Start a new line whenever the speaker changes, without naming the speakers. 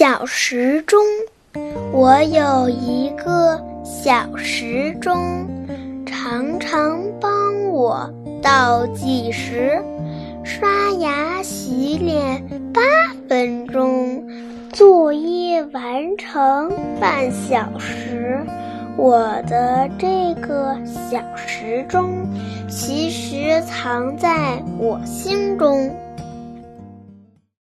小时钟我有一个小时钟常常帮我倒计时刷牙洗脸八分钟作业完成半小时我的这个小时钟其实藏在我心中。